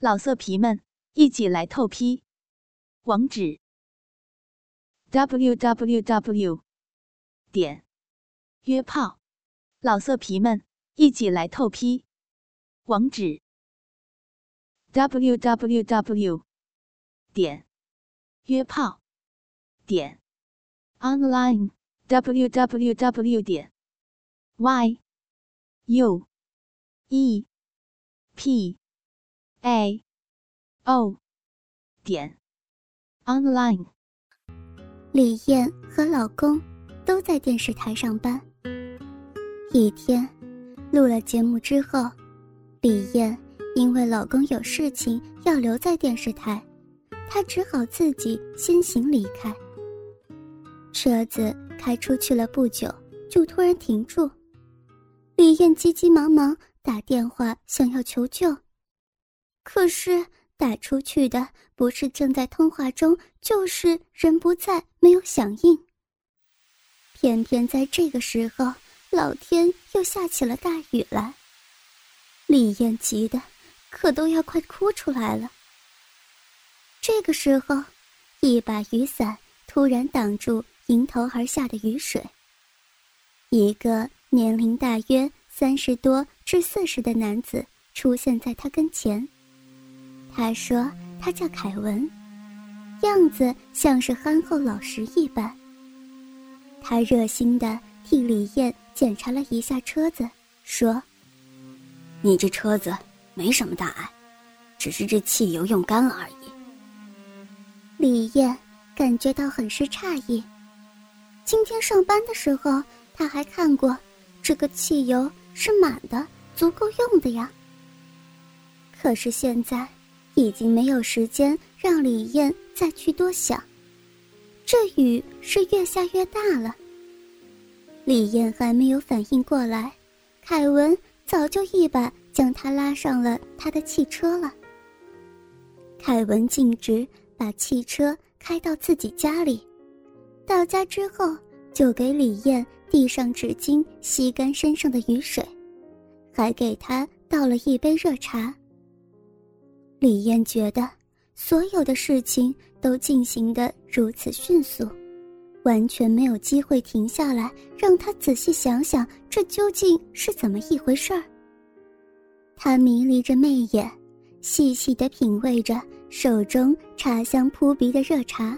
老色皮们，一起来透批！网址：w w w 点约炮。老色皮们，一起来透批！网址：w w w 点约炮点 online w w w 点 y u e p a o 点 online。李艳和老公都在电视台上班。一天录了节目之后，李艳因为老公有事情要留在电视台，她只好自己先行离开。车子开出去了不久，就突然停住。李艳急急忙忙打电话想要求救。可是打出去的不是正在通话中，就是人不在，没有响应。偏偏在这个时候，老天又下起了大雨来。李艳急得可都要快哭出来了。这个时候，一把雨伞突然挡住迎头而下的雨水。一个年龄大约三十多至四十的男子出现在他跟前。他说：“他叫凯文，样子像是憨厚老实一般。”他热心的替李艳检查了一下车子，说：“你这车子没什么大碍，只是这汽油用干了而已。”李艳感觉到很是诧异。今天上班的时候，他还看过这个汽油是满的，足够用的呀。可是现在。已经没有时间让李艳再去多想，这雨是越下越大了。李艳还没有反应过来，凯文早就一把将她拉上了他的汽车了。凯文径直把汽车开到自己家里，到家之后就给李艳递上纸巾吸干身上的雨水，还给她倒了一杯热茶。李艳觉得，所有的事情都进行的如此迅速，完全没有机会停下来，让她仔细想想这究竟是怎么一回事儿。她迷离着媚眼，细细的品味着手中茶香扑鼻的热茶。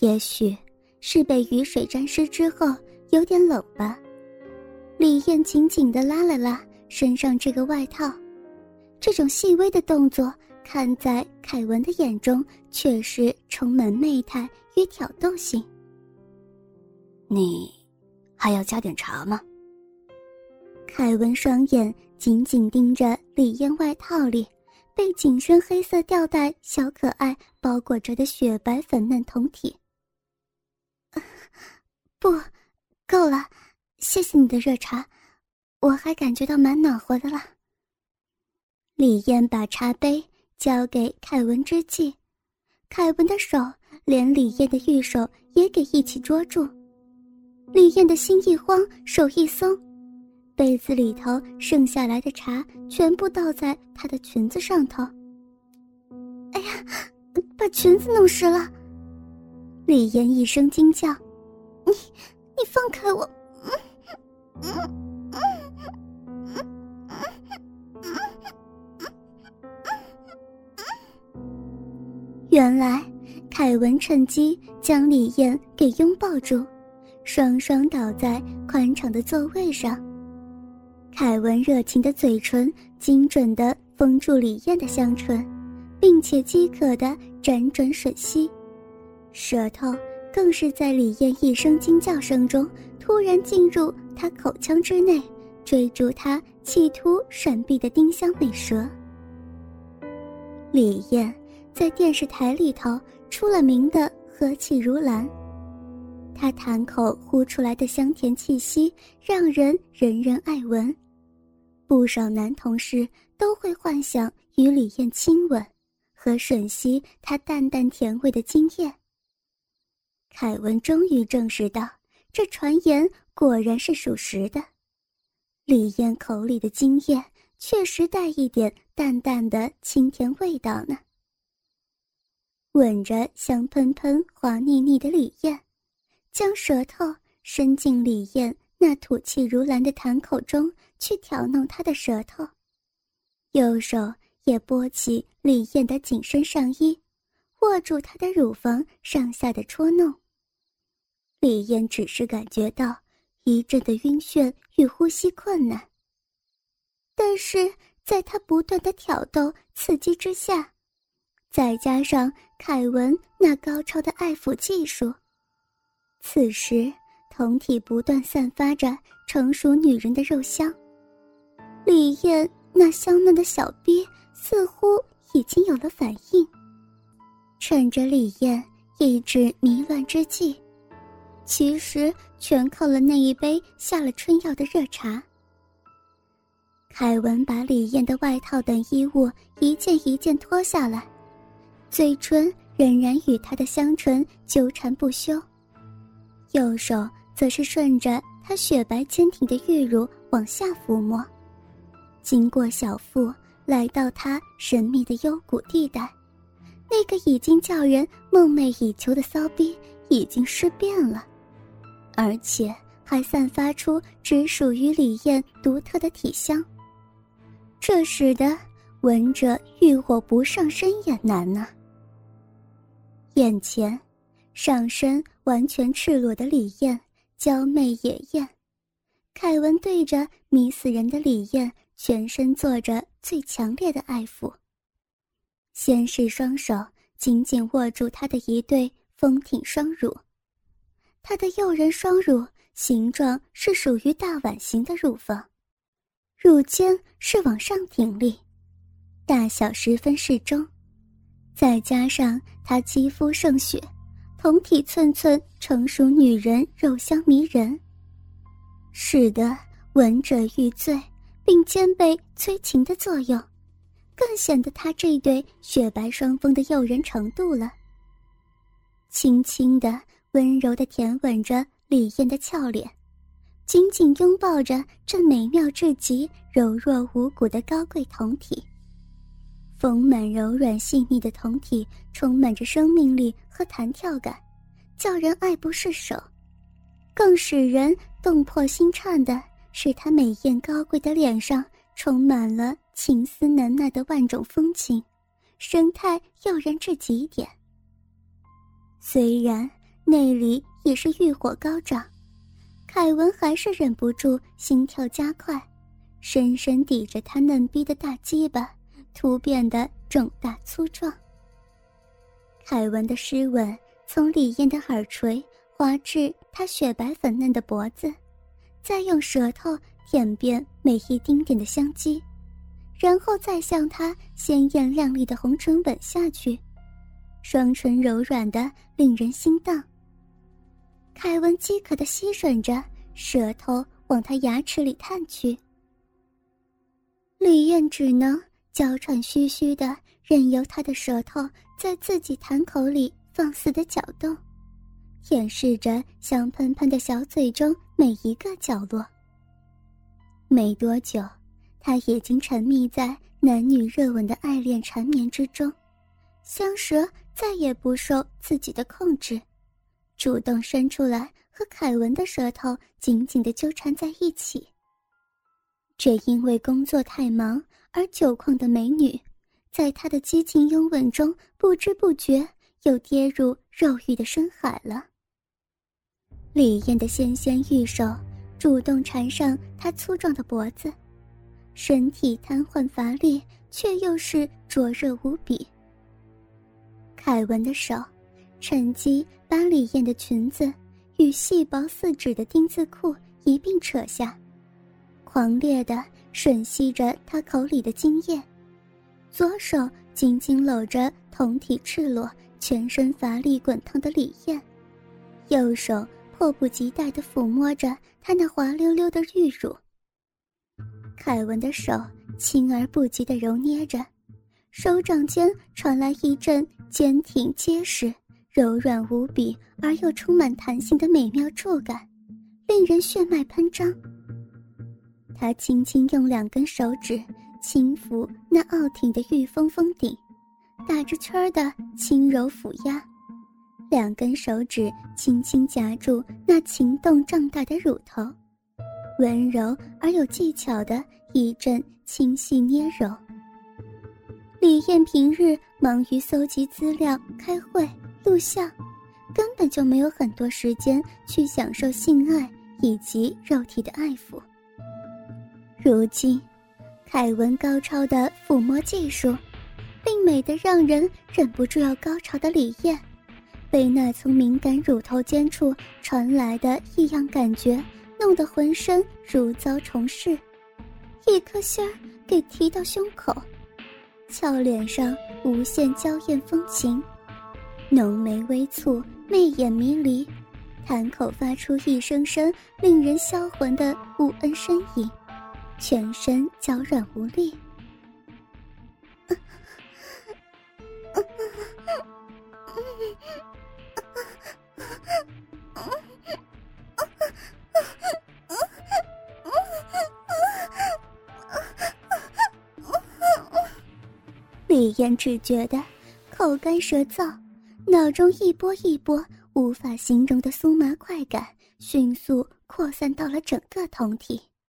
也许是被雨水沾湿之后有点冷吧，李艳紧紧地拉了拉身上这个外套。这种细微的动作，看在凯文的眼中，却是充满媚态与挑逗性。你还要加点茶吗？凯文双眼紧紧盯着李艳外套里被紧身黑色吊带小可爱包裹着的雪白粉嫩酮体。不，够了，谢谢你的热茶，我还感觉到蛮暖和的了。李艳把茶杯交给凯文之际，凯文的手连李艳的玉手也给一起捉住。李艳的心一慌，手一松，杯子里头剩下来的茶全部倒在她的裙子上头。哎呀，把裙子弄湿了！李艳一声惊叫：“你，你放开我！”嗯嗯。原来，凯文趁机将李艳给拥抱住，双双倒在宽敞的座位上。凯文热情的嘴唇精准地封住李艳的香唇，并且饥渴地辗转吮吸，舌头更是在李艳一声惊叫声中突然进入他口腔之内，追逐他，企图闪避的丁香美舌。李艳。在电视台里头出了名的和气如兰，她痰口呼出来的香甜气息让人人人爱闻，不少男同事都会幻想与李艳亲吻，和吮吸她淡淡甜味的经验。凯文终于证实到，这传言果然是属实的，李艳口里的经验确实带一点淡淡的清甜味道呢。吻着香喷喷、滑腻腻的李艳，将舌头伸进李艳那吐气如兰的痰口中去挑弄她的舌头，右手也拨起李艳的紧身上衣，握住她的乳房上下的戳弄。李艳只是感觉到一阵的晕眩与呼吸困难，但是在他不断的挑逗刺激之下，再加上凯文那高超的爱抚技术，此时酮体不断散发着成熟女人的肉香，李艳那香嫩的小臂似乎已经有了反应。趁着李艳意志迷乱之际。其实全靠了那一杯下了春药的热茶。凯文把李艳的外套等衣物一件一件脱下来，嘴唇仍然与她的香唇纠缠不休，右手则是顺着她雪白坚挺的玉乳往下抚摸，经过小腹，来到她神秘的幽谷地带，那个已经叫人梦寐以求的骚逼已经尸变了。而且还散发出只属于李艳独特的体香，这使得闻者欲火不上身也难呐。眼前，上身完全赤裸的李艳娇媚野艳，凯文对着迷死人的李艳全身做着最强烈的爱抚。先是双手紧紧握住她的一对丰挺双乳。她的诱人双乳形状是属于大碗形的乳房，乳尖是往上挺立，大小十分适中，再加上她肌肤胜雪，酮体寸寸成熟女人肉香迷人，使得闻者欲醉，并兼备催情的作用，更显得她这对雪白双峰的诱人程度了。轻轻的。温柔的舔吻着李艳的俏脸，紧紧拥抱着这美妙至极、柔弱无骨的高贵酮体。丰满柔软细腻的酮体充满着生命力和弹跳感，叫人爱不释手。更使人动魄心颤的是，她美艳高贵的脸上充满了情思难耐的万种风情，神态诱人至极点。虽然。内里也是欲火高涨，凯文还是忍不住心跳加快，深深抵着他嫩逼的大鸡巴，突变得肿大粗壮。凯文的湿吻从李艳的耳垂滑至她雪白粉嫩的脖子，再用舌头舔遍每一丁点的香肌，然后再向她鲜艳亮丽的红唇吻下去，双唇柔软的令人心荡。凯文饥渴的吸吮着，舌头往他牙齿里探去。李艳只能娇喘吁吁的，任由他的舌头在自己痰口里放肆的搅动，舔舐着香喷喷的小嘴中每一个角落。没多久，他已经沉迷在男女热吻的爱恋缠绵之中，香舌再也不受自己的控制。主动伸出来，和凯文的舌头紧紧的纠缠在一起。却因为工作太忙而久旷的美女，在他的激情拥吻中，不知不觉又跌入肉欲的深海了。李艳的纤纤玉手主动缠上他粗壮的脖子，身体瘫痪乏力，却又是灼热无比。凯文的手。趁机把李艳的裙子与细薄似纸的丁字裤一并扯下，狂烈的吮吸着他口里的精液，左手紧紧搂着同体赤裸、全身乏力滚烫的李艳，右手迫不及待地抚摸着她那滑溜溜的玉乳。凯文的手轻而不急地揉捏着，手掌间传来一阵坚挺结实。柔软无比而又充满弹性的美妙触感，令人血脉喷张。他轻轻用两根手指轻抚那傲挺的玉峰峰顶，打着圈儿的轻柔抚压，两根手指轻轻夹住那情动胀大的乳头，温柔而有技巧的一阵轻细捏揉。李艳平日忙于搜集资料、开会、录像，根本就没有很多时间去享受性爱以及肉体的爱抚。如今。凯文高超的抚摸技术，并美得让人忍不住要高潮的李艳，被那从敏感乳头尖处传来的异样感觉弄得浑身如遭虫噬，一颗心儿给提到胸口，俏脸上无限娇艳风情，浓眉微蹙，媚眼迷离，谈口发出一声声令人销魂的无恩呻吟。全身娇软无力，李嫣只觉得口干舌燥，脑中一波一波无法形容的酥麻快感迅速扩散到了整个酮体。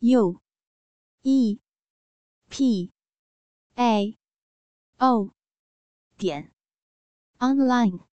U E. P. A. O. 点。Online。